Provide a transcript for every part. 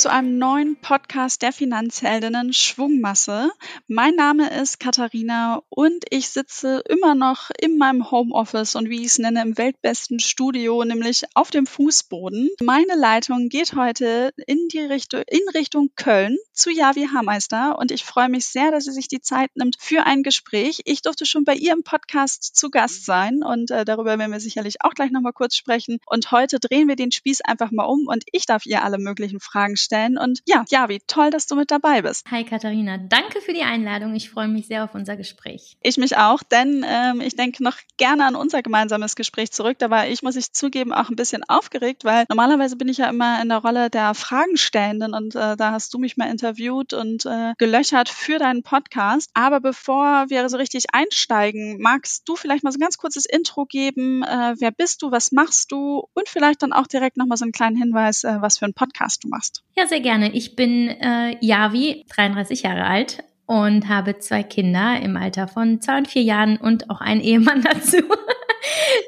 zu einem neuen Podcast der Finanzheldinnen Schwungmasse. Mein Name ist Katharina und ich sitze immer noch in meinem Homeoffice und wie ich es nenne, im weltbesten Studio, nämlich auf dem Fußboden. Meine Leitung geht heute in die Richtung, in Richtung Köln zu Javi Hameister und ich freue mich sehr, dass sie sich die Zeit nimmt für ein Gespräch. Ich durfte schon bei ihr im Podcast zu Gast sein und äh, darüber werden wir sicherlich auch gleich nochmal kurz sprechen. Und heute drehen wir den Spieß einfach mal um und ich darf ihr alle möglichen Fragen Fragen stellen. Und ja, Javi, toll, dass du mit dabei bist. Hi Katharina, danke für die Einladung. Ich freue mich sehr auf unser Gespräch. Ich mich auch, denn ähm, ich denke noch gerne an unser gemeinsames Gespräch zurück. Da war ich, muss ich zugeben, auch ein bisschen aufgeregt, weil normalerweise bin ich ja immer in der Rolle der Fragenstellenden und äh, da hast du mich mal interviewt und äh, gelöchert für deinen Podcast. Aber bevor wir so richtig einsteigen, magst du vielleicht mal so ein ganz kurzes Intro geben? Äh, wer bist du? Was machst du? Und vielleicht dann auch direkt nochmal so einen kleinen Hinweis, äh, was für einen Podcast du machst machst. Ja, sehr gerne. Ich bin äh, Yavi, 33 Jahre alt und habe zwei Kinder im Alter von zwei und vier Jahren und auch einen Ehemann dazu.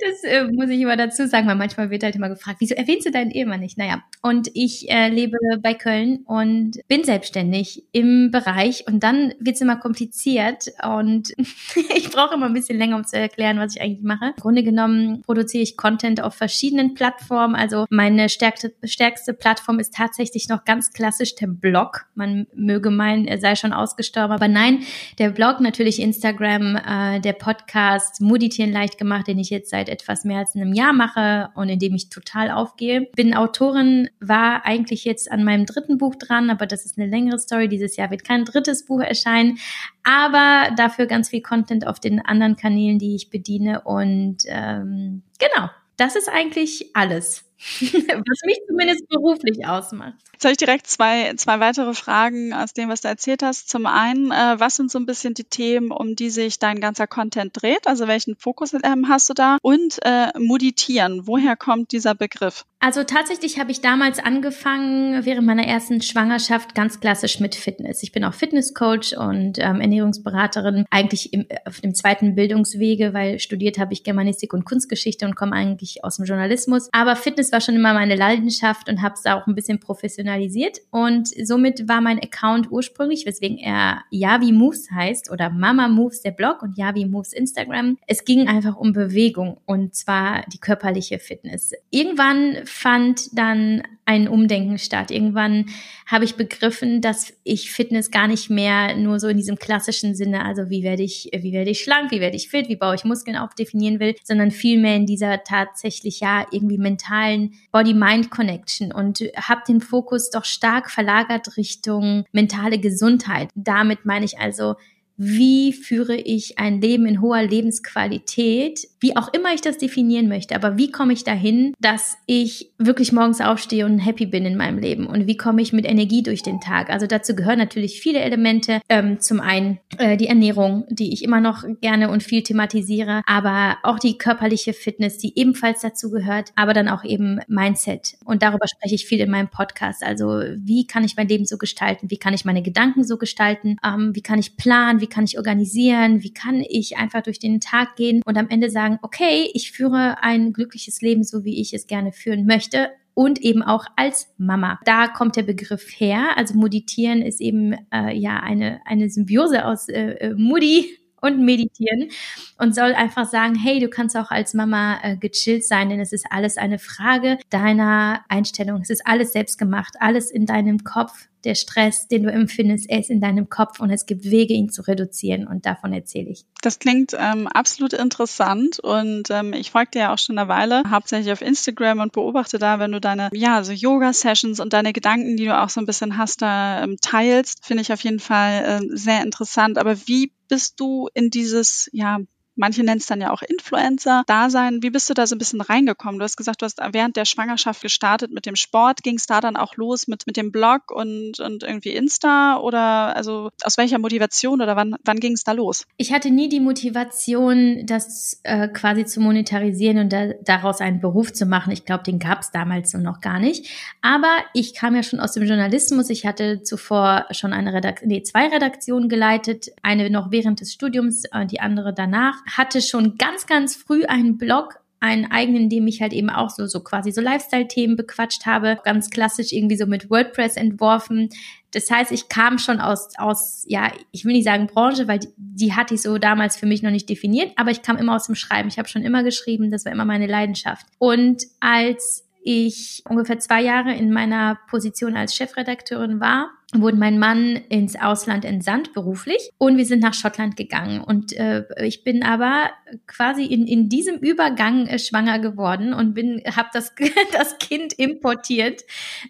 Das äh, muss ich immer dazu sagen, weil manchmal wird halt immer gefragt, wieso erwähnst du deinen Ehemann nicht? Naja, und ich äh, lebe bei Köln und bin selbstständig im Bereich und dann wird's immer kompliziert und ich brauche immer ein bisschen länger, um zu erklären, was ich eigentlich mache. Im Grunde genommen produziere ich Content auf verschiedenen Plattformen. Also meine stärkste, stärkste Plattform ist tatsächlich noch ganz klassisch der Blog. Man möge meinen, er sei schon ausgestorben, aber nein, der Blog natürlich Instagram, äh, der Podcast, Moditieren leicht gemacht, den ich jetzt seit etwas mehr als einem Jahr mache und in dem ich total aufgehe. Bin Autorin, war eigentlich jetzt an meinem dritten Buch dran, aber das ist eine längere Story. Dieses Jahr wird kein drittes Buch erscheinen, aber dafür ganz viel Content auf den anderen Kanälen, die ich bediene. Und ähm, genau, das ist eigentlich alles. was mich zumindest beruflich ausmacht. Jetzt habe ich direkt zwei, zwei weitere Fragen aus dem, was du erzählt hast. Zum einen, äh, was sind so ein bisschen die Themen, um die sich dein ganzer Content dreht? Also welchen Fokus ähm, hast du da? Und äh, Muditieren, woher kommt dieser Begriff? Also tatsächlich habe ich damals angefangen, während meiner ersten Schwangerschaft, ganz klassisch mit Fitness. Ich bin auch Fitnesscoach und ähm, Ernährungsberaterin, eigentlich im, auf dem zweiten Bildungswege, weil studiert habe ich Germanistik und Kunstgeschichte und komme eigentlich aus dem Journalismus. Aber Fitness war schon immer meine Leidenschaft und habe es auch ein bisschen professionalisiert. Und somit war mein Account ursprünglich, weswegen er Yavi Moves heißt oder Mama Moves der Blog und Yavi Moves Instagram. Es ging einfach um Bewegung und zwar die körperliche Fitness. Irgendwann fand dann ein Umdenken statt. Irgendwann habe ich begriffen, dass ich Fitness gar nicht mehr nur so in diesem klassischen Sinne, also wie werde ich, wie werde ich schlank, wie werde ich fit, wie baue ich Muskeln auf, definieren will, sondern vielmehr in dieser tatsächlich ja irgendwie mentalen Body-Mind-Connection und habe den Fokus doch stark verlagert Richtung mentale Gesundheit. Damit meine ich also wie führe ich ein Leben in hoher Lebensqualität, wie auch immer ich das definieren möchte, aber wie komme ich dahin, dass ich wirklich morgens aufstehe und happy bin in meinem Leben und wie komme ich mit Energie durch den Tag. Also dazu gehören natürlich viele Elemente. Ähm, zum einen äh, die Ernährung, die ich immer noch gerne und viel thematisiere, aber auch die körperliche Fitness, die ebenfalls dazu gehört, aber dann auch eben Mindset. Und darüber spreche ich viel in meinem Podcast. Also wie kann ich mein Leben so gestalten? Wie kann ich meine Gedanken so gestalten? Ähm, wie kann ich planen? Wie kann ich organisieren? Wie kann ich einfach durch den Tag gehen und am Ende sagen, okay, ich führe ein glückliches Leben, so wie ich es gerne führen möchte und eben auch als Mama. Da kommt der Begriff her. Also Meditieren ist eben äh, ja eine, eine Symbiose aus äh, äh Mutti und meditieren und soll einfach sagen, hey, du kannst auch als Mama äh, gechillt sein, denn es ist alles eine Frage deiner Einstellung. Es ist alles selbst gemacht, alles in deinem Kopf der Stress, den du empfindest, er ist in deinem Kopf und es gibt Wege, ihn zu reduzieren und davon erzähle ich. Das klingt ähm, absolut interessant und ähm, ich folge dir ja auch schon eine Weile, hauptsächlich auf Instagram und beobachte da, wenn du deine, ja, so Yoga-Sessions und deine Gedanken, die du auch so ein bisschen hast, da ähm, teilst, finde ich auf jeden Fall ähm, sehr interessant. Aber wie bist du in dieses, ja, Manche nennen es dann ja auch Influencer-Dasein. Wie bist du da so ein bisschen reingekommen? Du hast gesagt, du hast während der Schwangerschaft gestartet mit dem Sport. Ging es da dann auch los mit, mit dem Blog und, und irgendwie Insta? Oder also aus welcher Motivation oder wann, wann ging es da los? Ich hatte nie die Motivation, das äh, quasi zu monetarisieren und da, daraus einen Beruf zu machen. Ich glaube, den gab es damals so noch gar nicht. Aber ich kam ja schon aus dem Journalismus. Ich hatte zuvor schon eine Redaktion, nee, zwei Redaktionen geleitet. Eine noch während des Studiums, die andere danach hatte schon ganz, ganz früh einen Blog einen eigenen, in dem ich halt eben auch so, so quasi so Lifestyle-Themen bequatscht habe, ganz klassisch irgendwie so mit WordPress entworfen. Das heißt, ich kam schon aus, aus, ja, ich will nicht sagen Branche, weil die, die hatte ich so damals für mich noch nicht definiert, aber ich kam immer aus dem Schreiben. Ich habe schon immer geschrieben, das war immer meine Leidenschaft. Und als ich ungefähr zwei Jahre in meiner Position als Chefredakteurin war, wurde mein Mann ins Ausland entsandt beruflich und wir sind nach Schottland gegangen. Und äh, ich bin aber quasi in, in diesem Übergang äh, schwanger geworden und bin habe das das Kind importiert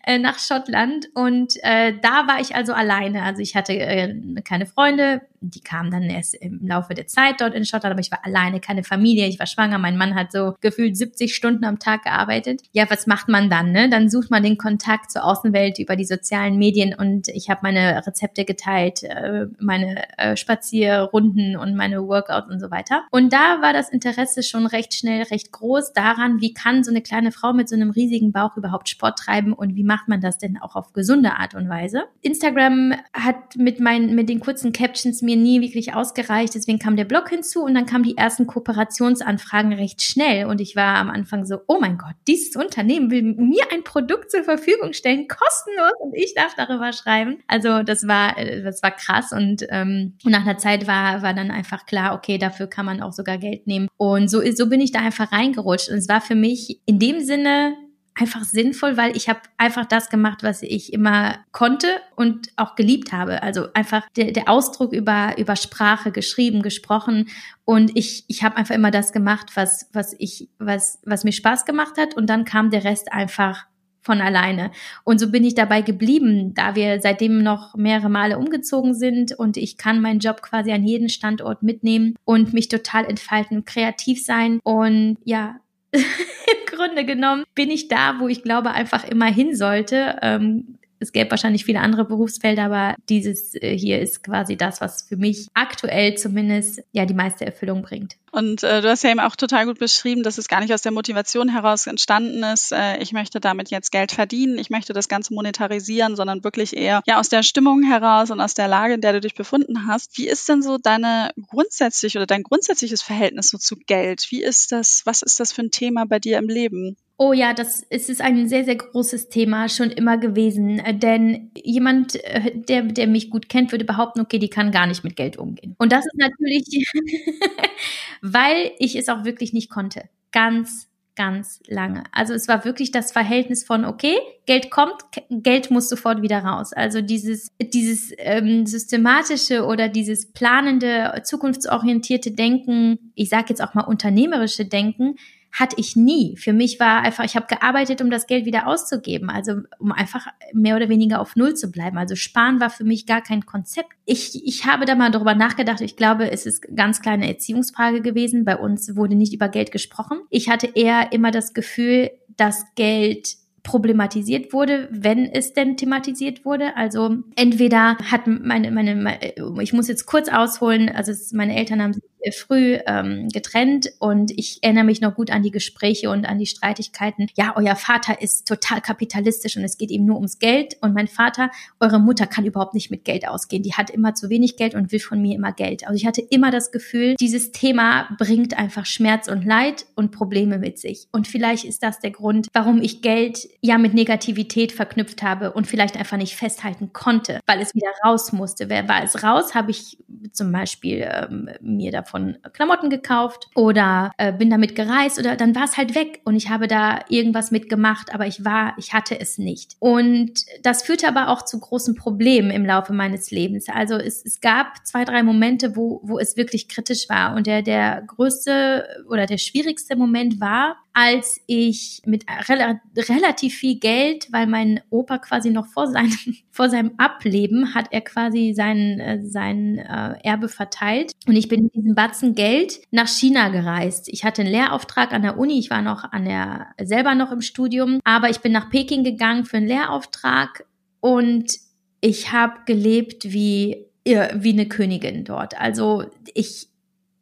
äh, nach Schottland und äh, da war ich also alleine. Also ich hatte äh, keine Freunde, die kamen dann erst im Laufe der Zeit dort in Schottland, aber ich war alleine, keine Familie, ich war schwanger. Mein Mann hat so gefühlt 70 Stunden am Tag gearbeitet. Ja, was macht man dann? Ne? Dann sucht man den Kontakt zur Außenwelt über die sozialen Medien und ich habe meine Rezepte geteilt, äh, meine äh, Spazierrunden und meine Workouts und so weiter. Und da war das Interesse schon recht schnell, recht groß daran, wie kann so eine kleine Frau mit so einem riesigen Bauch überhaupt Sport treiben und wie macht man das denn auch auf gesunde Art und Weise. Instagram hat mit meinen, mit den kurzen Captions mir nie wirklich ausgereicht, deswegen kam der Blog hinzu und dann kamen die ersten Kooperationsanfragen recht schnell und ich war am Anfang so, oh mein Gott, dieses Unternehmen will mir ein Produkt zur Verfügung stellen, kostenlos und ich darf darüber schreiben. Also das war, äh, das war krass und, ähm, nach einer Zeit war, war dann einfach klar, okay, dafür kann man auch sogar Geld nehmen. Und so, so bin ich da einfach reingerutscht. Und es war für mich in dem Sinne einfach sinnvoll, weil ich habe einfach das gemacht, was ich immer konnte und auch geliebt habe. Also einfach der, der Ausdruck über, über Sprache, geschrieben, gesprochen. Und ich, ich habe einfach immer das gemacht, was, was ich, was, was mir Spaß gemacht hat. Und dann kam der Rest einfach von alleine. Und so bin ich dabei geblieben, da wir seitdem noch mehrere Male umgezogen sind und ich kann meinen Job quasi an jeden Standort mitnehmen und mich total entfalten, kreativ sein und ja, Grunde genommen bin ich da, wo ich glaube einfach immer hin sollte. Ähm, es gäbe wahrscheinlich viele andere Berufsfelder, aber dieses äh, hier ist quasi das, was für mich aktuell zumindest ja die meiste Erfüllung bringt. Und äh, du hast ja eben auch total gut beschrieben, dass es gar nicht aus der Motivation heraus entstanden ist, äh, ich möchte damit jetzt Geld verdienen, ich möchte das Ganze monetarisieren, sondern wirklich eher ja aus der Stimmung heraus und aus der Lage, in der du dich befunden hast. Wie ist denn so deine grundsätzlich oder dein grundsätzliches Verhältnis so zu Geld? Wie ist das, was ist das für ein Thema bei dir im Leben? Oh ja, das es ist ein sehr, sehr großes Thema schon immer gewesen. Äh, denn jemand, äh, der, der mich gut kennt, würde behaupten, okay, die kann gar nicht mit Geld umgehen. Und das ist natürlich, weil ich es auch wirklich nicht konnte. Ganz, ganz lange. Also es war wirklich das Verhältnis von, okay, Geld kommt, Geld muss sofort wieder raus. Also dieses, dieses ähm, systematische oder dieses planende, zukunftsorientierte Denken, ich sage jetzt auch mal unternehmerische Denken, hatte ich nie. Für mich war einfach, ich habe gearbeitet, um das Geld wieder auszugeben, also um einfach mehr oder weniger auf Null zu bleiben. Also sparen war für mich gar kein Konzept. Ich, ich habe da mal darüber nachgedacht. Ich glaube, es ist ganz kleine Erziehungsfrage gewesen. Bei uns wurde nicht über Geld gesprochen. Ich hatte eher immer das Gefühl, dass Geld problematisiert wurde, wenn es denn thematisiert wurde. Also entweder hat meine, meine, meine ich muss jetzt kurz ausholen, also es, meine Eltern haben sich früh ähm, getrennt und ich erinnere mich noch gut an die Gespräche und an die Streitigkeiten. Ja, euer Vater ist total kapitalistisch und es geht ihm nur ums Geld und mein Vater, eure Mutter kann überhaupt nicht mit Geld ausgehen. Die hat immer zu wenig Geld und will von mir immer Geld. Also ich hatte immer das Gefühl, dieses Thema bringt einfach Schmerz und Leid und Probleme mit sich. Und vielleicht ist das der Grund, warum ich Geld ja mit Negativität verknüpft habe und vielleicht einfach nicht festhalten konnte, weil es wieder raus musste. War es raus, habe ich zum Beispiel ähm, mir davon von Klamotten gekauft oder äh, bin damit gereist oder dann war es halt weg und ich habe da irgendwas mitgemacht, aber ich war, ich hatte es nicht. Und das führte aber auch zu großen Problemen im Laufe meines Lebens. Also es, es gab zwei, drei Momente, wo, wo es wirklich kritisch war und der, der größte oder der schwierigste Moment war, als ich mit rel relativ viel Geld, weil mein Opa quasi noch vor seinem, vor seinem Ableben hat er quasi sein, äh, sein äh, Erbe verteilt. Und ich bin mit diesem Batzen Geld nach China gereist. Ich hatte einen Lehrauftrag an der Uni, ich war noch an der, selber noch im Studium, aber ich bin nach Peking gegangen für einen Lehrauftrag und ich habe gelebt wie wie eine Königin dort. Also ich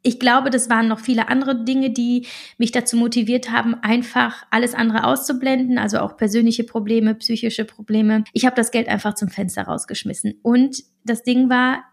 ich glaube, das waren noch viele andere Dinge, die mich dazu motiviert haben, einfach alles andere auszublenden, also auch persönliche Probleme, psychische Probleme. Ich habe das Geld einfach zum Fenster rausgeschmissen. Und das Ding war,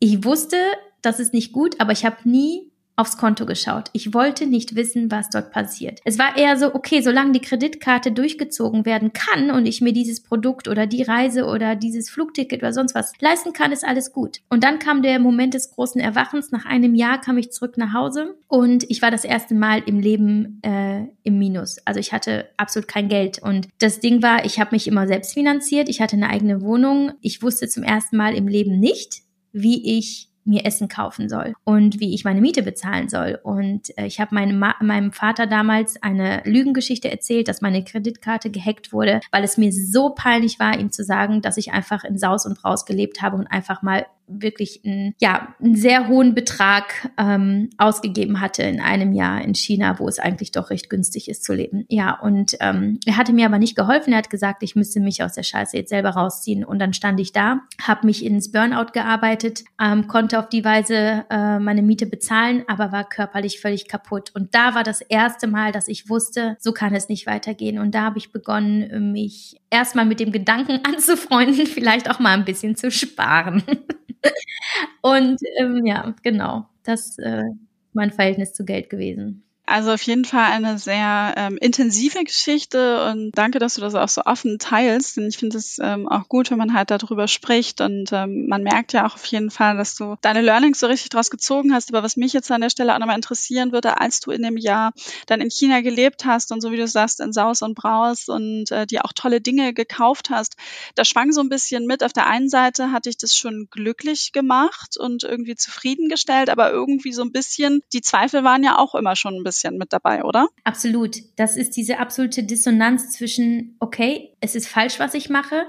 ich wusste, das ist nicht gut, aber ich habe nie aufs Konto geschaut. Ich wollte nicht wissen, was dort passiert. Es war eher so, okay, solange die Kreditkarte durchgezogen werden kann und ich mir dieses Produkt oder die Reise oder dieses Flugticket oder sonst was leisten kann, ist alles gut. Und dann kam der Moment des großen Erwachens. Nach einem Jahr kam ich zurück nach Hause und ich war das erste Mal im Leben äh, im Minus. Also ich hatte absolut kein Geld. Und das Ding war, ich habe mich immer selbst finanziert. Ich hatte eine eigene Wohnung. Ich wusste zum ersten Mal im Leben nicht, wie ich mir Essen kaufen soll und wie ich meine Miete bezahlen soll. Und äh, ich habe meinem, meinem Vater damals eine Lügengeschichte erzählt, dass meine Kreditkarte gehackt wurde, weil es mir so peinlich war, ihm zu sagen, dass ich einfach in Saus und Braus gelebt habe und einfach mal wirklich einen, ja, einen sehr hohen Betrag ähm, ausgegeben hatte in einem Jahr in China, wo es eigentlich doch recht günstig ist zu leben. Ja, und ähm, er hatte mir aber nicht geholfen. Er hat gesagt, ich müsste mich aus der Scheiße jetzt selber rausziehen. Und dann stand ich da, habe mich ins Burnout gearbeitet, ähm, konnte auf die Weise äh, meine Miete bezahlen, aber war körperlich völlig kaputt. Und da war das erste Mal, dass ich wusste, so kann es nicht weitergehen. Und da habe ich begonnen, mich erstmal mit dem Gedanken anzufreunden, vielleicht auch mal ein bisschen zu sparen. Und ähm, ja, genau, das äh, mein Verhältnis zu Geld gewesen. Also auf jeden Fall eine sehr ähm, intensive Geschichte und danke, dass du das auch so offen teilst. Denn ich finde es ähm, auch gut, wenn man halt darüber spricht und ähm, man merkt ja auch auf jeden Fall, dass du deine Learnings so richtig draus gezogen hast. Aber was mich jetzt an der Stelle auch nochmal interessieren würde, als du in dem Jahr dann in China gelebt hast und so wie du sagst, in Saus und Braus und äh, dir auch tolle Dinge gekauft hast, da schwang so ein bisschen mit. Auf der einen Seite hatte ich das schon glücklich gemacht und irgendwie zufriedengestellt, aber irgendwie so ein bisschen, die Zweifel waren ja auch immer schon ein bisschen bisschen mit dabei, oder? Absolut. Das ist diese absolute Dissonanz zwischen, okay, es ist falsch, was ich mache.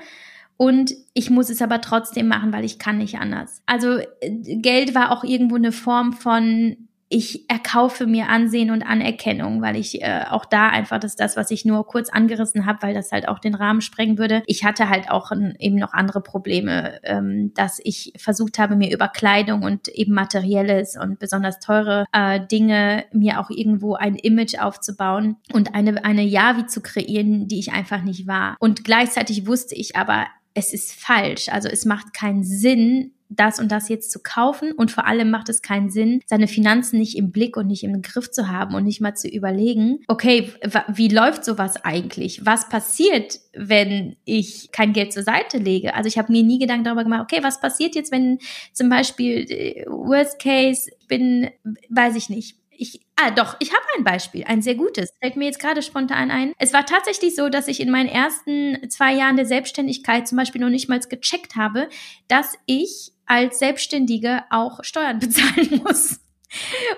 Und ich muss es aber trotzdem machen, weil ich kann nicht anders. Also äh, Geld war auch irgendwo eine Form von ich erkaufe mir Ansehen und Anerkennung, weil ich äh, auch da einfach, das das, was ich nur kurz angerissen habe, weil das halt auch den Rahmen sprengen würde. Ich hatte halt auch ein, eben noch andere Probleme, ähm, dass ich versucht habe, mir über Kleidung und eben materielles und besonders teure äh, Dinge mir auch irgendwo ein Image aufzubauen und eine, eine Yavi zu kreieren, die ich einfach nicht war. Und gleichzeitig wusste ich aber, es ist falsch. Also es macht keinen Sinn, das und das jetzt zu kaufen und vor allem macht es keinen Sinn, seine Finanzen nicht im Blick und nicht im Griff zu haben und nicht mal zu überlegen, okay, wie läuft sowas eigentlich? Was passiert, wenn ich kein Geld zur Seite lege? Also ich habe mir nie Gedanken darüber gemacht, okay, was passiert jetzt, wenn zum Beispiel äh, Worst Case, bin, weiß ich nicht, ich, ah, doch, ich habe ein Beispiel, ein sehr gutes. Fällt mir jetzt gerade spontan ein. Es war tatsächlich so, dass ich in meinen ersten zwei Jahren der Selbstständigkeit zum Beispiel noch nicht mal gecheckt habe, dass ich als Selbstständige auch Steuern bezahlen muss.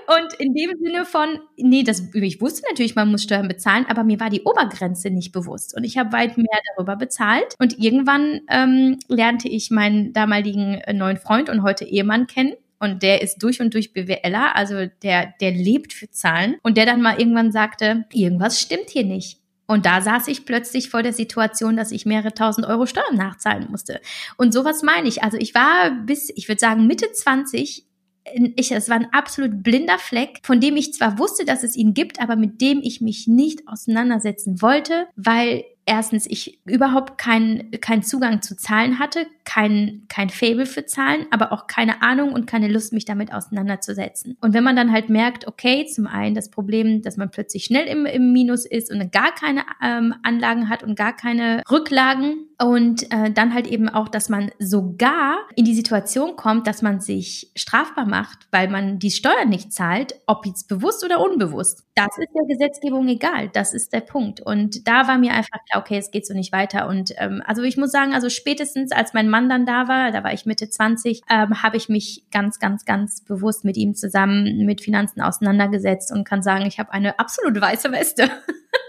Und in dem Sinne von, nee, das, ich wusste natürlich, man muss Steuern bezahlen, aber mir war die Obergrenze nicht bewusst. Und ich habe weit mehr darüber bezahlt. Und irgendwann ähm, lernte ich meinen damaligen äh, neuen Freund und heute Ehemann kennen. Und der ist durch und durch BWLer, also der, der lebt für Zahlen. Und der dann mal irgendwann sagte, irgendwas stimmt hier nicht. Und da saß ich plötzlich vor der Situation, dass ich mehrere tausend Euro Steuern nachzahlen musste. Und sowas meine ich. Also ich war bis, ich würde sagen, Mitte 20 ich, es war ein absolut blinder Fleck, von dem ich zwar wusste, dass es ihn gibt, aber mit dem ich mich nicht auseinandersetzen wollte, weil erstens ich überhaupt keinen keinen Zugang zu Zahlen hatte, kein, kein Fable für Zahlen, aber auch keine Ahnung und keine Lust, mich damit auseinanderzusetzen. Und wenn man dann halt merkt, okay, zum einen das Problem, dass man plötzlich schnell im, im Minus ist und gar keine ähm, Anlagen hat und gar keine Rücklagen und äh, dann halt eben auch, dass man sogar in die Situation kommt, dass man sich strafbar macht, weil man die Steuern nicht zahlt, ob jetzt bewusst oder unbewusst. Das ist der Gesetzgebung egal. Das ist der Punkt. Und da war mir einfach klar, okay, es geht so nicht weiter. Und ähm, also ich muss sagen, also spätestens als mein Mann dann da war, da war ich Mitte 20, ähm, habe ich mich ganz, ganz, ganz bewusst mit ihm zusammen mit Finanzen auseinandergesetzt und kann sagen, ich habe eine absolut weiße Weste.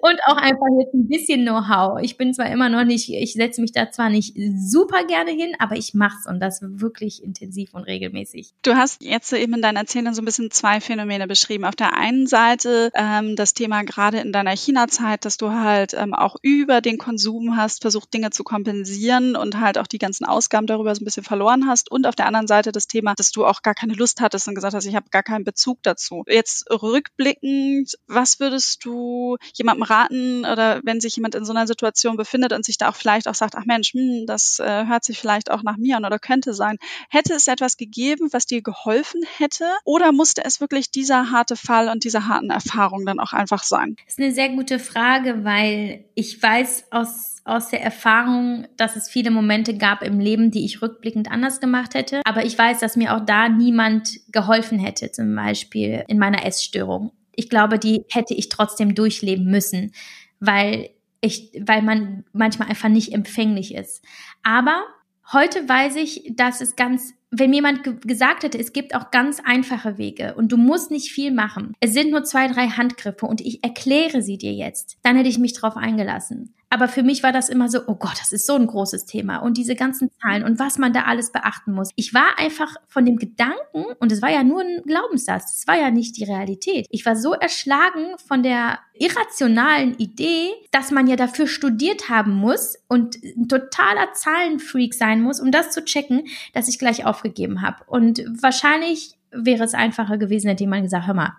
und auch einfach jetzt ein bisschen Know-how. Ich bin zwar immer noch nicht, ich setze mich da zwar nicht super gerne hin, aber ich mach's und das wirklich intensiv und regelmäßig. Du hast jetzt eben in deiner Erzählung so ein bisschen zwei Phänomene beschrieben. Auf der einen Seite ähm, das Thema gerade in deiner China-Zeit, dass du halt ähm, auch über den Konsum hast, versucht Dinge zu kompensieren und halt auch die ganzen Ausgaben darüber so ein bisschen verloren hast. Und auf der anderen Seite das Thema, dass du auch gar keine Lust hattest und gesagt hast, ich habe gar keinen Bezug dazu. Jetzt rückblickend, was würdest du jemandem raten oder wenn sich jemand in so einer Situation befindet und sich da auch vielleicht auch sagt, ach Mensch, hm, das äh, hört sich vielleicht auch nach mir an oder könnte sein. Hätte es etwas gegeben, was dir geholfen hätte oder musste es wirklich dieser harte Fall und diese harten Erfahrungen dann auch einfach sein? Das ist eine sehr gute Frage, weil ich weiß aus aus der Erfahrung, dass es viele Momente gab im Leben, die ich rückblickend anders gemacht hätte. Aber ich weiß, dass mir auch da niemand geholfen hätte, zum Beispiel in meiner Essstörung ich glaube, die hätte ich trotzdem durchleben müssen, weil ich, weil man manchmal einfach nicht empfänglich ist. Aber heute weiß ich, dass es ganz, wenn jemand gesagt hätte, es gibt auch ganz einfache Wege und du musst nicht viel machen. Es sind nur zwei, drei Handgriffe und ich erkläre sie dir jetzt. Dann hätte ich mich drauf eingelassen. Aber für mich war das immer so, oh Gott, das ist so ein großes Thema und diese ganzen Zahlen und was man da alles beachten muss. Ich war einfach von dem Gedanken, und es war ja nur ein Glaubenssatz, es war ja nicht die Realität. Ich war so erschlagen von der irrationalen Idee, dass man ja dafür studiert haben muss und ein totaler Zahlenfreak sein muss, um das zu checken, dass ich gleich aufgegeben habe. Und wahrscheinlich wäre es einfacher gewesen, hätte jemand gesagt, hör mal,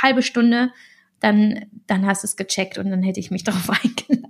halbe Stunde dann, dann hast du es gecheckt und dann hätte ich mich darauf eingelassen.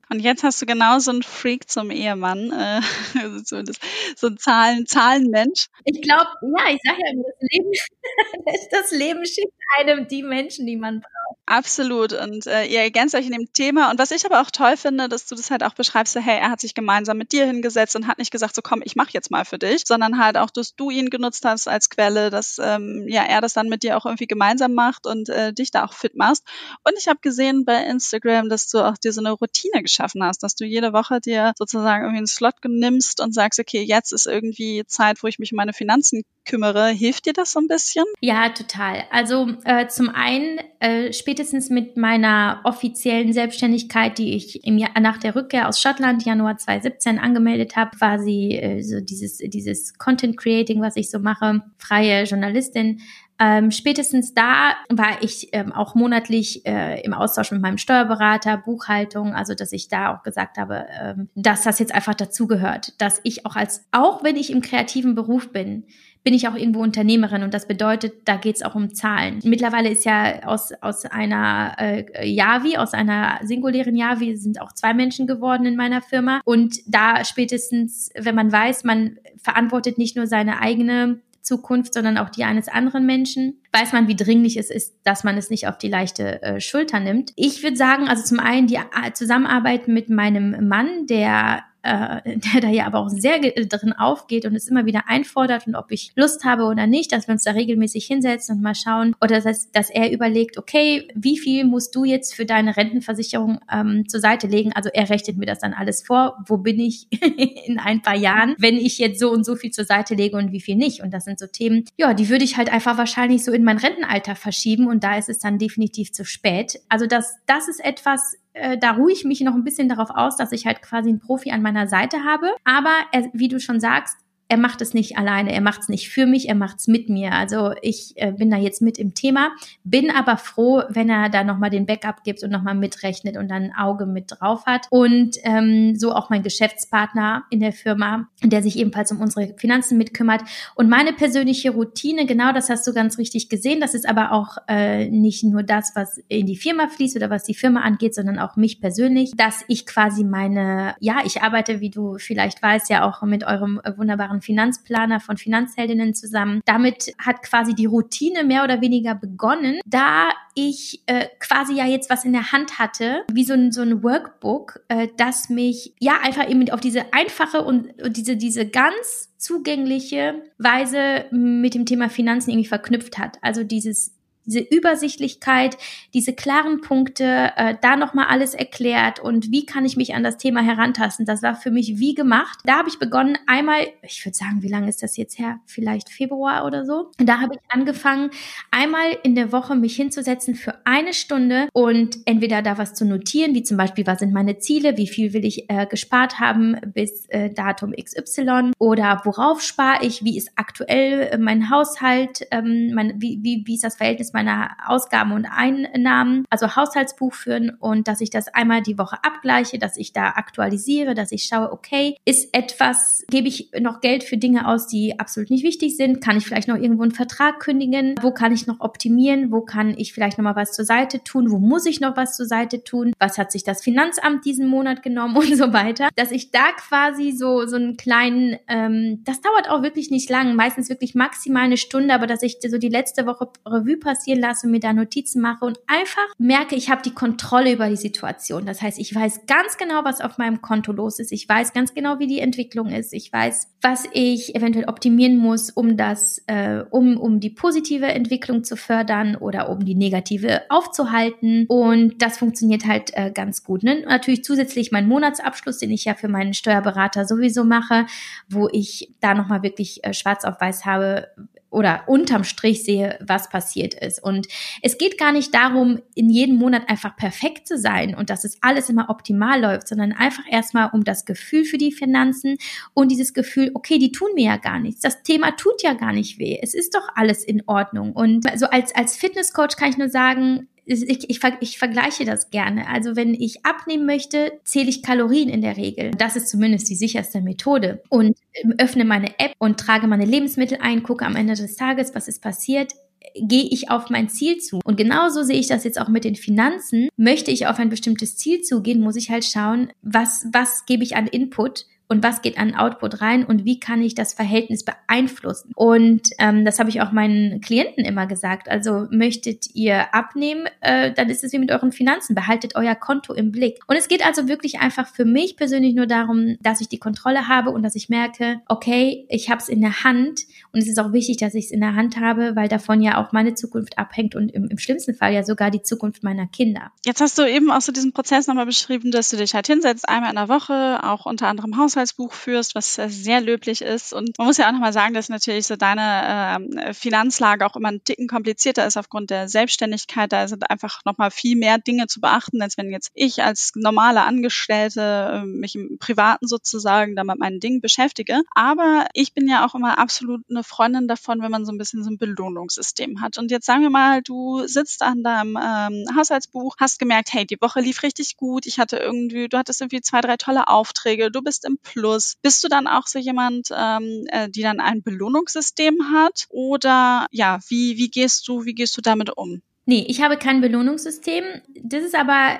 Und jetzt hast du genau so einen Freak zum Ehemann, äh, so, das, so ein Zahlen, Zahlenmensch. Ich glaube, ja, ich sage ja immer, das Leben, das Leben schickt einem die Menschen, die man braucht. Absolut. Und äh, ihr ergänzt euch in dem Thema. Und was ich aber auch toll finde, dass du das halt auch beschreibst, so, hey, er hat sich gemeinsam mit dir hingesetzt und hat nicht gesagt, so komm, ich mach jetzt mal für dich, sondern halt auch, dass du ihn genutzt hast als Quelle, dass ähm, ja er das dann mit dir auch irgendwie gemeinsam macht und äh, dich da auch fit machst. Und ich habe gesehen bei Instagram, dass du auch dir so eine Routine geschaffen hast, dass du jede Woche dir sozusagen irgendwie einen Slot nimmst und sagst, okay, jetzt ist irgendwie Zeit, wo ich mich um meine Finanzen kümmere. Hilft dir das so ein bisschen? Ja, total. Also äh, zum einen äh, spätestens mit meiner offiziellen Selbstständigkeit, die ich im Jahr, nach der Rückkehr aus Schottland Januar 2017 angemeldet habe, quasi äh, so dieses dieses Content Creating, was ich so mache, freie Journalistin. Ähm, spätestens da war ich ähm, auch monatlich äh, im Austausch mit meinem Steuerberater, Buchhaltung, also dass ich da auch gesagt habe, ähm, dass das jetzt einfach dazugehört, dass ich auch als, auch wenn ich im kreativen Beruf bin, bin ich auch irgendwo Unternehmerin und das bedeutet, da geht es auch um Zahlen. Mittlerweile ist ja aus, aus einer äh, Yavi, aus einer singulären Yavi sind auch zwei Menschen geworden in meiner Firma und da spätestens, wenn man weiß, man verantwortet nicht nur seine eigene Zukunft, sondern auch die eines anderen Menschen, weiß man, wie dringlich es ist, dass man es nicht auf die leichte äh, Schulter nimmt. Ich würde sagen, also zum einen die äh, Zusammenarbeit mit meinem Mann, der äh, der da ja aber auch sehr drin aufgeht und es immer wieder einfordert und ob ich Lust habe oder nicht, dass wir uns da regelmäßig hinsetzen und mal schauen oder dass, dass er überlegt, okay, wie viel musst du jetzt für deine Rentenversicherung ähm, zur Seite legen? Also er rechnet mir das dann alles vor, wo bin ich in ein paar Jahren, wenn ich jetzt so und so viel zur Seite lege und wie viel nicht. Und das sind so Themen, ja, die würde ich halt einfach wahrscheinlich so in mein Rentenalter verschieben und da ist es dann definitiv zu spät. Also das, das ist etwas, äh, da ruhe ich mich noch ein bisschen darauf aus, dass ich halt quasi einen Profi an meiner Seite habe. Aber er, wie du schon sagst, er macht es nicht alleine, er macht es nicht für mich, er macht es mit mir. Also ich äh, bin da jetzt mit im Thema, bin aber froh, wenn er da nochmal den Backup gibt und nochmal mitrechnet und dann ein Auge mit drauf hat. Und ähm, so auch mein Geschäftspartner in der Firma, der sich ebenfalls um unsere Finanzen mitkümmert. Und meine persönliche Routine, genau das hast du ganz richtig gesehen, das ist aber auch äh, nicht nur das, was in die Firma fließt oder was die Firma angeht, sondern auch mich persönlich, dass ich quasi meine, ja, ich arbeite, wie du vielleicht weißt, ja auch mit eurem wunderbaren Finanzplaner von Finanzheldinnen zusammen. Damit hat quasi die Routine mehr oder weniger begonnen, da ich äh, quasi ja jetzt was in der Hand hatte, wie so ein, so ein Workbook, äh, das mich ja einfach eben auf diese einfache und, und diese, diese ganz zugängliche Weise mit dem Thema Finanzen irgendwie verknüpft hat. Also dieses diese Übersichtlichkeit, diese klaren Punkte, äh, da nochmal alles erklärt und wie kann ich mich an das Thema herantasten. Das war für mich wie gemacht. Da habe ich begonnen, einmal, ich würde sagen, wie lange ist das jetzt her? Vielleicht Februar oder so. Da habe ich angefangen, einmal in der Woche mich hinzusetzen für eine Stunde und entweder da was zu notieren, wie zum Beispiel, was sind meine Ziele, wie viel will ich äh, gespart haben bis äh, Datum XY oder worauf spare ich, wie ist aktuell äh, mein Haushalt, ähm, mein, wie, wie, wie ist das Verhältnis Verhältnis meiner Ausgaben und Einnahmen, also Haushaltsbuch führen und dass ich das einmal die Woche abgleiche, dass ich da aktualisiere, dass ich schaue, okay, ist etwas, gebe ich noch Geld für Dinge aus, die absolut nicht wichtig sind? Kann ich vielleicht noch irgendwo einen Vertrag kündigen? Wo kann ich noch optimieren? Wo kann ich vielleicht noch mal was zur Seite tun? Wo muss ich noch was zur Seite tun? Was hat sich das Finanzamt diesen Monat genommen und so weiter? Dass ich da quasi so so einen kleinen, ähm, das dauert auch wirklich nicht lang, meistens wirklich maximal eine Stunde, aber dass ich so die letzte Woche Revue passieren lasse mir da Notizen mache und einfach merke, ich habe die Kontrolle über die Situation. Das heißt, ich weiß ganz genau, was auf meinem Konto los ist. Ich weiß ganz genau, wie die Entwicklung ist. Ich weiß, was ich eventuell optimieren muss, um das, äh, um, um die positive Entwicklung zu fördern oder um die negative aufzuhalten. Und das funktioniert halt äh, ganz gut. Ne? Natürlich zusätzlich mein Monatsabschluss, den ich ja für meinen Steuerberater sowieso mache, wo ich da nochmal wirklich äh, schwarz auf weiß habe, oder unterm Strich sehe, was passiert ist. Und es geht gar nicht darum, in jedem Monat einfach perfekt zu sein und dass es alles immer optimal läuft, sondern einfach erstmal um das Gefühl für die Finanzen und dieses Gefühl, okay, die tun mir ja gar nichts. Das Thema tut ja gar nicht weh. Es ist doch alles in Ordnung. Und so als, als Fitnesscoach kann ich nur sagen, ich, ich, ich vergleiche das gerne. Also wenn ich abnehmen möchte, zähle ich Kalorien in der Regel. Das ist zumindest die sicherste Methode. Und ähm, öffne meine App und trage meine Lebensmittel ein, gucke am Ende des Tages, was ist passiert gehe ich auf mein Ziel zu. Und genauso sehe ich das jetzt auch mit den Finanzen. Möchte ich auf ein bestimmtes Ziel zugehen, muss ich halt schauen, was, was gebe ich an Input und was geht an Output rein und wie kann ich das Verhältnis beeinflussen. Und ähm, das habe ich auch meinen Klienten immer gesagt. Also möchtet ihr abnehmen, äh, dann ist es wie mit euren Finanzen. Behaltet euer Konto im Blick. Und es geht also wirklich einfach für mich persönlich nur darum, dass ich die Kontrolle habe und dass ich merke, okay, ich habe es in der Hand und es ist auch wichtig, dass ich es in der Hand habe, weil davon ja auch meine Zukunft abhängt und im, im schlimmsten Fall ja sogar die Zukunft meiner Kinder. Jetzt hast du eben auch so diesen Prozess nochmal beschrieben, dass du dich halt hinsetzt, einmal in der Woche, auch unter anderem Haushalt Haushaltsbuch führst, was sehr löblich ist. Und man muss ja auch nochmal sagen, dass natürlich so deine äh, Finanzlage auch immer ein Ticken komplizierter ist aufgrund der Selbstständigkeit. Da sind einfach nochmal viel mehr Dinge zu beachten, als wenn jetzt ich als normale Angestellte äh, mich im Privaten sozusagen da meinen Dingen beschäftige. Aber ich bin ja auch immer absolut eine Freundin davon, wenn man so ein bisschen so ein Belohnungssystem hat. Und jetzt sagen wir mal, du sitzt an deinem ähm, Haushaltsbuch, hast gemerkt, hey, die Woche lief richtig gut, ich hatte irgendwie, du hattest irgendwie zwei, drei tolle Aufträge, du bist im Plus. Bist du dann auch so jemand, ähm, äh, die dann ein Belohnungssystem hat? Oder ja, wie, wie gehst du, wie gehst du damit um? Nee, ich habe kein Belohnungssystem. Das ist aber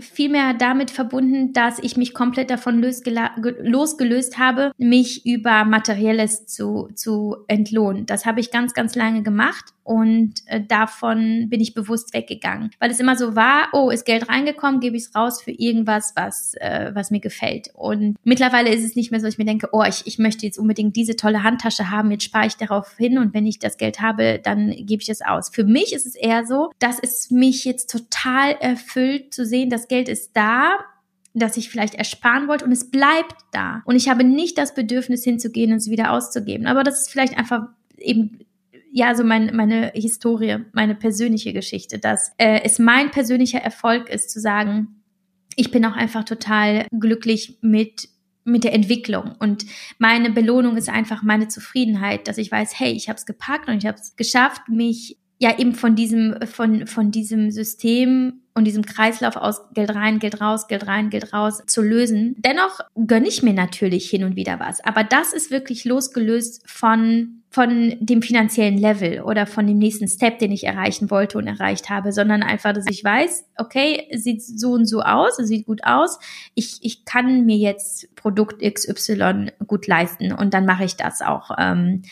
vielmehr damit verbunden, dass ich mich komplett davon losgelöst habe, mich über Materielles zu, zu entlohnen. Das habe ich ganz, ganz lange gemacht und äh, davon bin ich bewusst weggegangen, weil es immer so war, oh, ist Geld reingekommen, gebe ich es raus für irgendwas, was, äh, was mir gefällt. Und mittlerweile ist es nicht mehr so, dass ich mir denke, oh, ich, ich möchte jetzt unbedingt diese tolle Handtasche haben, jetzt spare ich darauf hin und wenn ich das Geld habe, dann gebe ich es aus. Für mich ist es eher so, dass es mich jetzt total erfüllt zu sehen, das Geld ist da, das ich vielleicht ersparen wollte und es bleibt da. Und ich habe nicht das Bedürfnis hinzugehen und es wieder auszugeben. Aber das ist vielleicht einfach eben ja, so mein, meine Historie, meine persönliche Geschichte, dass äh, es mein persönlicher Erfolg ist, zu sagen, ich bin auch einfach total glücklich mit mit der Entwicklung und meine Belohnung ist einfach meine Zufriedenheit, dass ich weiß, hey, ich habe es gepackt und ich habe es geschafft, mich ja eben von diesem von von diesem System und diesem Kreislauf aus Geld rein, Geld raus, Geld rein, Geld raus zu lösen. Dennoch gönne ich mir natürlich hin und wieder was, aber das ist wirklich losgelöst von von dem finanziellen Level oder von dem nächsten Step, den ich erreichen wollte und erreicht habe, sondern einfach, dass ich weiß, okay, sieht so und so aus, sieht gut aus, ich, ich kann mir jetzt Produkt XY gut leisten und dann mache ich das auch. Ähm,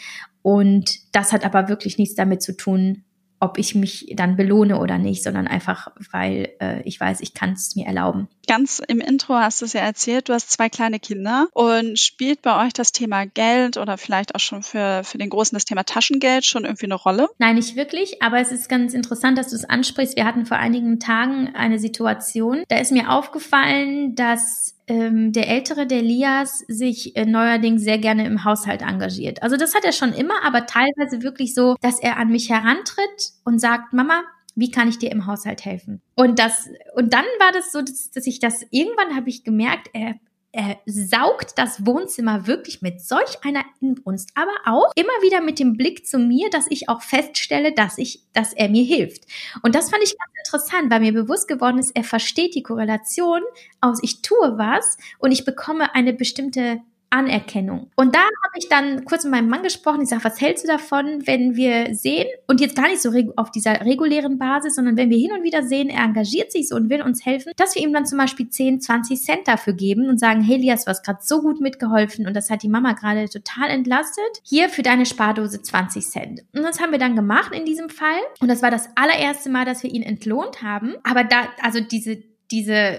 und das hat aber wirklich nichts damit zu tun, ob ich mich dann belohne oder nicht, sondern einfach, weil äh, ich weiß, ich kann es mir erlauben. Ganz im Intro hast du es ja erzählt, du hast zwei kleine Kinder und spielt bei euch das Thema Geld oder vielleicht auch schon für, für den Großen das Thema Taschengeld schon irgendwie eine Rolle? Nein, nicht wirklich, aber es ist ganz interessant, dass du es ansprichst. Wir hatten vor einigen Tagen eine Situation, da ist mir aufgefallen, dass ähm, der Ältere, der Lias, sich äh, neuerdings sehr gerne im Haushalt engagiert. Also das hat er schon immer, aber teilweise wirklich so, dass er an mich herantritt und sagt, Mama, wie kann ich dir im Haushalt helfen? Und das, und dann war das so, dass, dass ich das, irgendwann habe ich gemerkt, er, er saugt das Wohnzimmer wirklich mit solch einer Inbrunst, aber auch immer wieder mit dem Blick zu mir, dass ich auch feststelle, dass ich, dass er mir hilft. Und das fand ich ganz interessant, weil mir bewusst geworden ist, er versteht die Korrelation aus ich tue was und ich bekomme eine bestimmte Anerkennung. Und da habe ich dann kurz mit meinem Mann gesprochen. Ich sage, was hältst du davon, wenn wir sehen, und jetzt gar nicht so auf dieser regulären Basis, sondern wenn wir hin und wieder sehen, er engagiert sich so und will uns helfen, dass wir ihm dann zum Beispiel 10, 20 Cent dafür geben und sagen, hey Lias, du hast gerade so gut mitgeholfen und das hat die Mama gerade total entlastet. Hier für deine Spardose 20 Cent. Und das haben wir dann gemacht in diesem Fall. Und das war das allererste Mal, dass wir ihn entlohnt haben. Aber da, also diese, diese,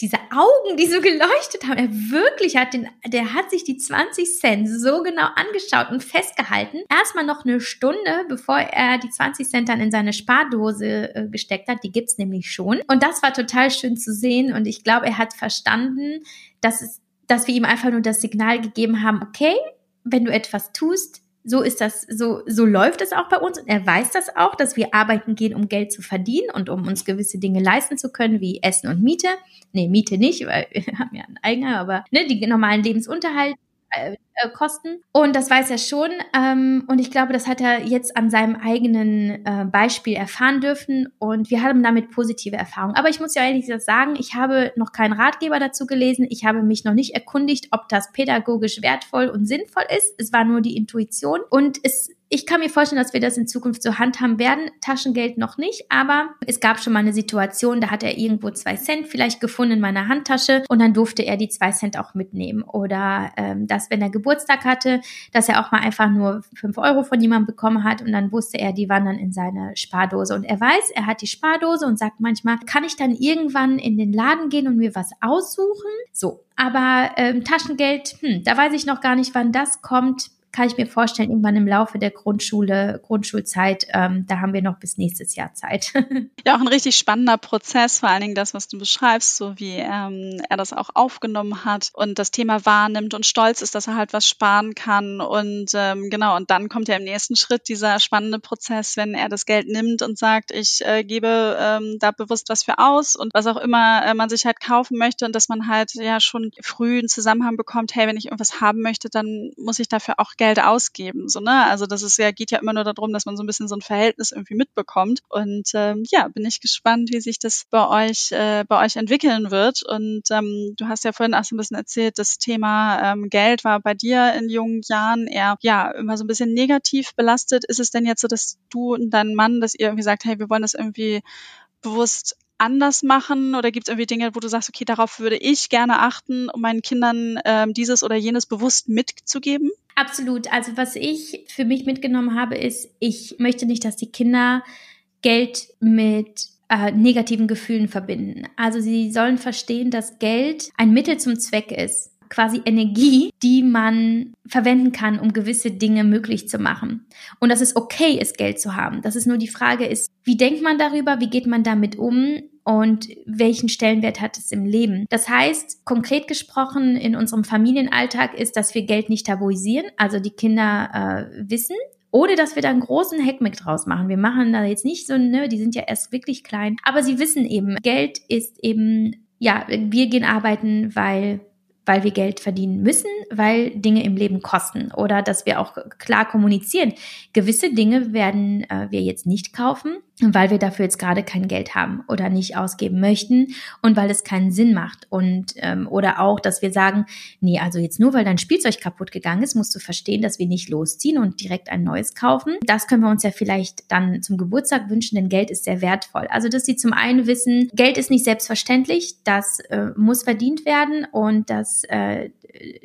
diese Augen, die so geleuchtet haben, er wirklich hat den, der hat sich die 20 Cent so genau angeschaut und festgehalten. Erstmal noch eine Stunde, bevor er die 20 Cent dann in seine Spardose äh, gesteckt hat. Die gibt's nämlich schon. Und das war total schön zu sehen. Und ich glaube, er hat verstanden, dass es, dass wir ihm einfach nur das Signal gegeben haben, okay, wenn du etwas tust, so ist das, so, so läuft es auch bei uns. Und er weiß das auch, dass wir arbeiten gehen, um Geld zu verdienen und um uns gewisse Dinge leisten zu können, wie Essen und Miete. Nee, Miete nicht, weil wir haben ja einen Eigenheim, aber ne, die normalen Lebensunterhalt äh, äh, kosten. Und das weiß er schon. Ähm, und ich glaube, das hat er jetzt an seinem eigenen äh, Beispiel erfahren dürfen. Und wir haben damit positive Erfahrungen. Aber ich muss ja ehrlich sagen, ich habe noch keinen Ratgeber dazu gelesen. Ich habe mich noch nicht erkundigt, ob das pädagogisch wertvoll und sinnvoll ist. Es war nur die Intuition. Und es ich kann mir vorstellen, dass wir das in Zukunft so handhaben werden. Taschengeld noch nicht, aber es gab schon mal eine Situation, da hat er irgendwo zwei Cent vielleicht gefunden in meiner Handtasche und dann durfte er die zwei Cent auch mitnehmen. Oder ähm, dass, wenn er Geburtstag hatte, dass er auch mal einfach nur fünf Euro von jemandem bekommen hat und dann wusste er, die wandern in seine Spardose. Und er weiß, er hat die Spardose und sagt manchmal, kann ich dann irgendwann in den Laden gehen und mir was aussuchen? So. Aber ähm, Taschengeld, hm, da weiß ich noch gar nicht, wann das kommt kann ich mir vorstellen, irgendwann im Laufe der Grundschule, Grundschulzeit, ähm, da haben wir noch bis nächstes Jahr Zeit. ja, auch ein richtig spannender Prozess, vor allen Dingen das, was du beschreibst, so wie ähm, er das auch aufgenommen hat und das Thema wahrnimmt und stolz ist, dass er halt was sparen kann. Und ähm, genau, und dann kommt ja im nächsten Schritt dieser spannende Prozess, wenn er das Geld nimmt und sagt, ich äh, gebe ähm, da bewusst was für aus und was auch immer äh, man sich halt kaufen möchte und dass man halt ja schon früh einen Zusammenhang bekommt, hey, wenn ich irgendwas haben möchte, dann muss ich dafür auch Geld ausgeben. So, ne? Also das ist ja, geht ja immer nur darum, dass man so ein bisschen so ein Verhältnis irgendwie mitbekommt. Und ähm, ja, bin ich gespannt, wie sich das bei euch, äh, bei euch entwickeln wird. Und ähm, du hast ja vorhin auch so ein bisschen erzählt, das Thema ähm, Geld war bei dir in jungen Jahren eher ja immer so ein bisschen negativ belastet. Ist es denn jetzt so, dass du und dein Mann, dass ihr irgendwie sagt, hey, wir wollen das irgendwie bewusst anders machen oder gibt es irgendwie Dinge, wo du sagst, okay, darauf würde ich gerne achten, um meinen Kindern ähm, dieses oder jenes bewusst mitzugeben? Absolut. Also was ich für mich mitgenommen habe, ist, ich möchte nicht, dass die Kinder Geld mit äh, negativen Gefühlen verbinden. Also sie sollen verstehen, dass Geld ein Mittel zum Zweck ist quasi Energie, die man verwenden kann, um gewisse Dinge möglich zu machen. Und dass es okay ist, Geld zu haben. Dass es nur die Frage ist, wie denkt man darüber, wie geht man damit um und welchen Stellenwert hat es im Leben. Das heißt, konkret gesprochen in unserem Familienalltag ist, dass wir Geld nicht tabuisieren, also die Kinder äh, wissen, ohne dass wir da einen großen Heckmeck draus machen. Wir machen da jetzt nicht so, ne, die sind ja erst wirklich klein, aber sie wissen eben, Geld ist eben ja, wir gehen arbeiten, weil weil wir Geld verdienen müssen, weil Dinge im Leben kosten oder dass wir auch klar kommunizieren. Gewisse Dinge werden äh, wir jetzt nicht kaufen, weil wir dafür jetzt gerade kein Geld haben oder nicht ausgeben möchten und weil es keinen Sinn macht und ähm, oder auch, dass wir sagen, nee, also jetzt nur weil dein Spielzeug kaputt gegangen ist, musst du verstehen, dass wir nicht losziehen und direkt ein neues kaufen. Das können wir uns ja vielleicht dann zum Geburtstag wünschen, denn Geld ist sehr wertvoll. Also dass sie zum einen wissen, Geld ist nicht selbstverständlich, das äh, muss verdient werden und das äh,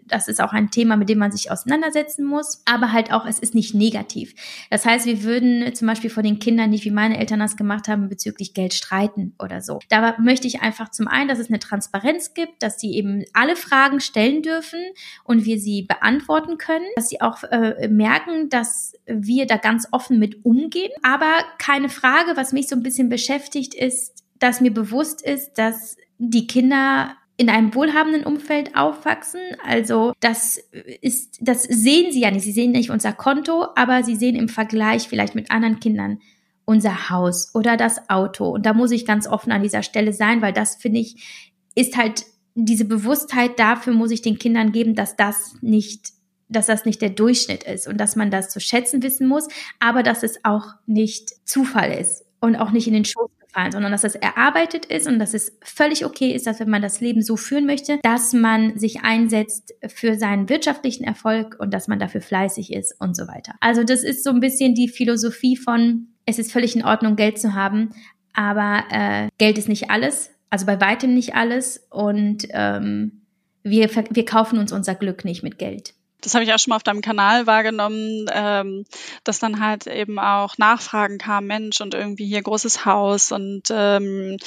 das ist auch ein Thema, mit dem man sich auseinandersetzen muss, aber halt auch, es ist nicht negativ. Das heißt, wir würden zum Beispiel vor den Kindern nicht wie meine Eltern das gemacht haben bezüglich Geld streiten oder so. Da möchte ich einfach zum einen, dass es eine Transparenz gibt, dass sie eben alle Fragen stellen dürfen und wir sie beantworten können, dass sie auch äh, merken, dass wir da ganz offen mit umgehen. Aber keine Frage, was mich so ein bisschen beschäftigt, ist, dass mir bewusst ist, dass die Kinder in einem wohlhabenden Umfeld aufwachsen. Also das ist, das sehen sie ja nicht. Sie sehen nicht unser Konto, aber sie sehen im Vergleich vielleicht mit anderen Kindern unser Haus oder das Auto. Und da muss ich ganz offen an dieser Stelle sein, weil das finde ich ist halt diese Bewusstheit dafür muss ich den Kindern geben, dass das nicht dass das nicht der Durchschnitt ist und dass man das zu schätzen wissen muss, aber dass es auch nicht Zufall ist und auch nicht in den Schoß gefallen, sondern dass das erarbeitet ist und dass es völlig okay ist, dass wenn man das Leben so führen möchte, dass man sich einsetzt für seinen wirtschaftlichen Erfolg und dass man dafür fleißig ist und so weiter. Also das ist so ein bisschen die Philosophie von, es ist völlig in Ordnung, Geld zu haben, aber äh, Geld ist nicht alles, also bei weitem nicht alles und ähm, wir, wir kaufen uns unser Glück nicht mit Geld das habe ich auch schon mal auf deinem Kanal wahrgenommen, ähm, dass dann halt eben auch Nachfragen kam, Mensch, und irgendwie hier großes Haus und ähm,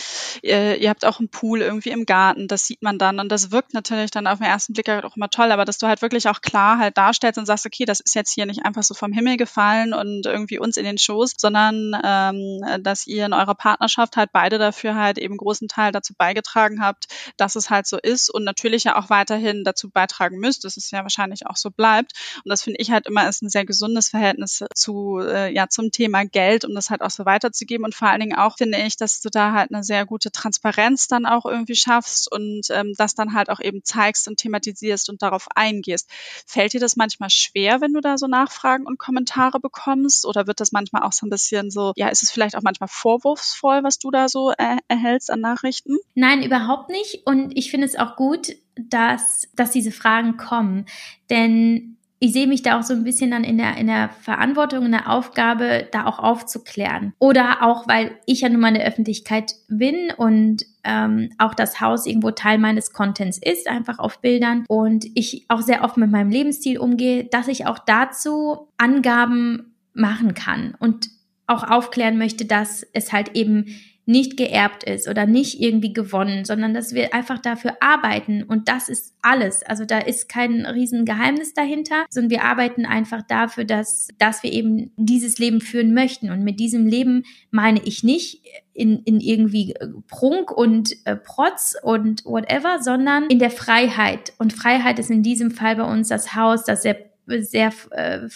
ihr, ihr habt auch einen Pool irgendwie im Garten, das sieht man dann. Und das wirkt natürlich dann auf den ersten Blick halt auch immer toll, aber dass du halt wirklich auch klar halt darstellst und sagst, okay, das ist jetzt hier nicht einfach so vom Himmel gefallen und irgendwie uns in den Schoß, sondern ähm, dass ihr in eurer Partnerschaft halt beide dafür halt eben großen Teil dazu beigetragen habt, dass es halt so ist und natürlich ja auch weiterhin dazu beitragen müsst. Das ist ja wahrscheinlich auch so so bleibt. Und das finde ich halt immer ist ein sehr gesundes Verhältnis zu, äh, ja, zum Thema Geld, um das halt auch so weiterzugeben. Und vor allen Dingen auch finde ich, dass du da halt eine sehr gute Transparenz dann auch irgendwie schaffst und ähm, das dann halt auch eben zeigst und thematisierst und darauf eingehst. Fällt dir das manchmal schwer, wenn du da so Nachfragen und Kommentare bekommst? Oder wird das manchmal auch so ein bisschen so, ja, ist es vielleicht auch manchmal vorwurfsvoll, was du da so äh, erhältst an Nachrichten? Nein, überhaupt nicht. Und ich finde es auch gut, dass, dass diese Fragen kommen. Denn ich sehe mich da auch so ein bisschen dann in der, in der Verantwortung, in der Aufgabe, da auch aufzuklären. Oder auch, weil ich ja nun mal in der Öffentlichkeit bin und ähm, auch das Haus irgendwo Teil meines Contents ist, einfach auf Bildern. Und ich auch sehr oft mit meinem Lebensstil umgehe, dass ich auch dazu Angaben machen kann und auch aufklären möchte, dass es halt eben nicht geerbt ist oder nicht irgendwie gewonnen, sondern dass wir einfach dafür arbeiten und das ist alles. Also da ist kein Riesengeheimnis dahinter, sondern wir arbeiten einfach dafür, dass, dass wir eben dieses Leben führen möchten. Und mit diesem Leben meine ich nicht in, in irgendwie Prunk und äh, Protz und whatever, sondern in der Freiheit. Und Freiheit ist in diesem Fall bei uns das Haus, das sehr sehr äh,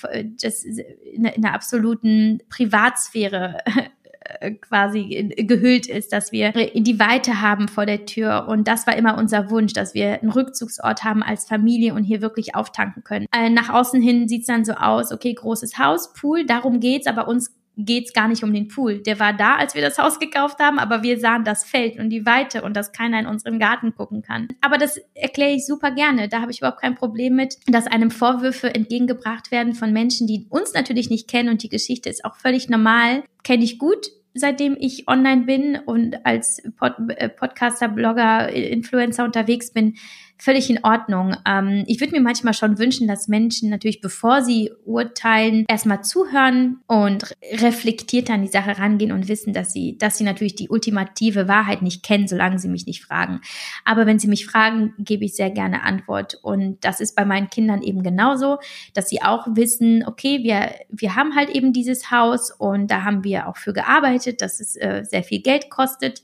das in, in der absoluten Privatsphäre äh, quasi gehüllt ist, dass wir in die Weite haben vor der Tür. Und das war immer unser Wunsch, dass wir einen Rückzugsort haben als Familie und hier wirklich auftanken können. Äh, nach außen hin sieht's dann so aus, okay, großes Haus, Pool, darum geht's, aber uns geht's gar nicht um den Pool. Der war da, als wir das Haus gekauft haben, aber wir sahen das Feld und die Weite und dass keiner in unseren Garten gucken kann. Aber das erkläre ich super gerne. Da habe ich überhaupt kein Problem mit, dass einem Vorwürfe entgegengebracht werden von Menschen, die uns natürlich nicht kennen und die Geschichte ist auch völlig normal. Kenne ich gut, seitdem ich online bin und als Pod äh, Podcaster, Blogger, Influencer unterwegs bin, völlig in Ordnung. Ähm, ich würde mir manchmal schon wünschen, dass Menschen natürlich, bevor sie urteilen, erstmal zuhören und reflektiert an die Sache rangehen und wissen, dass sie, dass sie natürlich die ultimative Wahrheit nicht kennen, solange sie mich nicht fragen. Aber wenn sie mich fragen, gebe ich sehr gerne Antwort. Und das ist bei meinen Kindern eben genauso, dass sie auch wissen, okay, wir, wir haben halt eben dieses Haus und da haben wir auch für gearbeitet, dass es äh, sehr viel Geld kostet.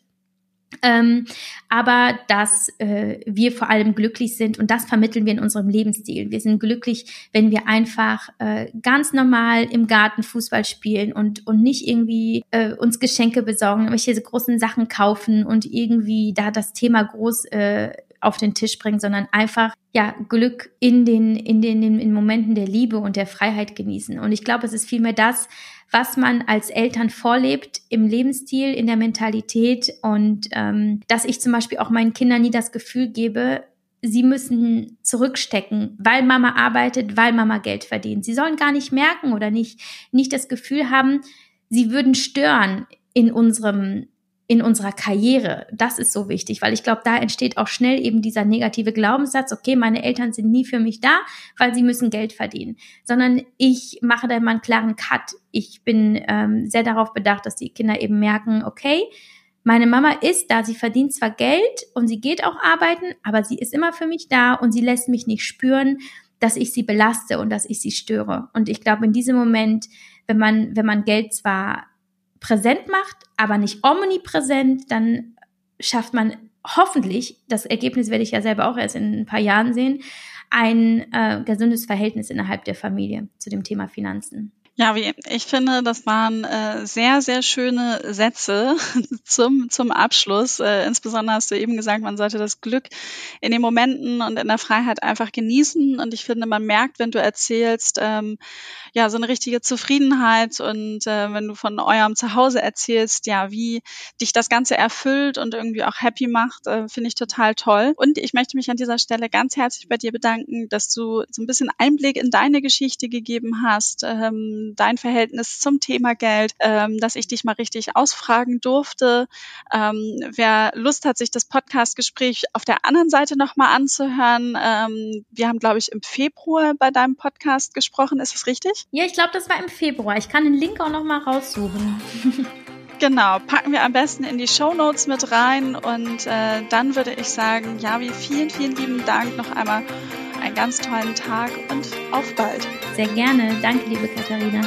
Ähm, aber dass äh, wir vor allem glücklich sind und das vermitteln wir in unserem Lebensstil. Wir sind glücklich, wenn wir einfach äh, ganz normal im Garten Fußball spielen und, und nicht irgendwie äh, uns Geschenke besorgen, welche großen Sachen kaufen und irgendwie da das Thema groß äh, auf den Tisch bringen, sondern einfach ja Glück in den in den in Momenten der Liebe und der Freiheit genießen. Und ich glaube, es ist vielmehr das, was man als Eltern vorlebt im Lebensstil, in der Mentalität und ähm, dass ich zum Beispiel auch meinen Kindern nie das Gefühl gebe, sie müssen zurückstecken, weil Mama arbeitet, weil Mama Geld verdient. Sie sollen gar nicht merken oder nicht, nicht das Gefühl haben, sie würden stören in unserem in unserer Karriere. Das ist so wichtig, weil ich glaube, da entsteht auch schnell eben dieser negative Glaubenssatz, okay, meine Eltern sind nie für mich da, weil sie müssen Geld verdienen, sondern ich mache da mal einen klaren Cut. Ich bin ähm, sehr darauf bedacht, dass die Kinder eben merken, okay, meine Mama ist da, sie verdient zwar Geld und sie geht auch arbeiten, aber sie ist immer für mich da und sie lässt mich nicht spüren, dass ich sie belaste und dass ich sie störe. Und ich glaube, in diesem Moment, wenn man, wenn man Geld zwar präsent macht, aber nicht omnipräsent, dann schafft man hoffentlich, das Ergebnis werde ich ja selber auch erst in ein paar Jahren sehen, ein äh, gesundes Verhältnis innerhalb der Familie zu dem Thema Finanzen. Ja, wie ich finde, das waren äh, sehr, sehr schöne Sätze zum, zum Abschluss. Äh, insbesondere hast du eben gesagt, man sollte das Glück in den Momenten und in der Freiheit einfach genießen. Und ich finde, man merkt, wenn du erzählst, ähm, ja, so eine richtige Zufriedenheit und äh, wenn du von eurem Zuhause erzählst, ja, wie dich das Ganze erfüllt und irgendwie auch happy macht, äh, finde ich total toll. Und ich möchte mich an dieser Stelle ganz herzlich bei dir bedanken, dass du so ein bisschen Einblick in deine Geschichte gegeben hast. Dein Verhältnis zum Thema Geld, ähm, dass ich dich mal richtig ausfragen durfte. Ähm, wer Lust hat, sich das Podcast-Gespräch auf der anderen Seite nochmal anzuhören, ähm, wir haben, glaube ich, im Februar bei deinem Podcast gesprochen. Ist das richtig? Ja, ich glaube, das war im Februar. Ich kann den Link auch nochmal raussuchen. Genau, packen wir am besten in die Show Notes mit rein und äh, dann würde ich sagen, Javi, vielen, vielen lieben Dank noch einmal einen ganz tollen Tag und auf bald. Sehr gerne. Danke, liebe Katharina.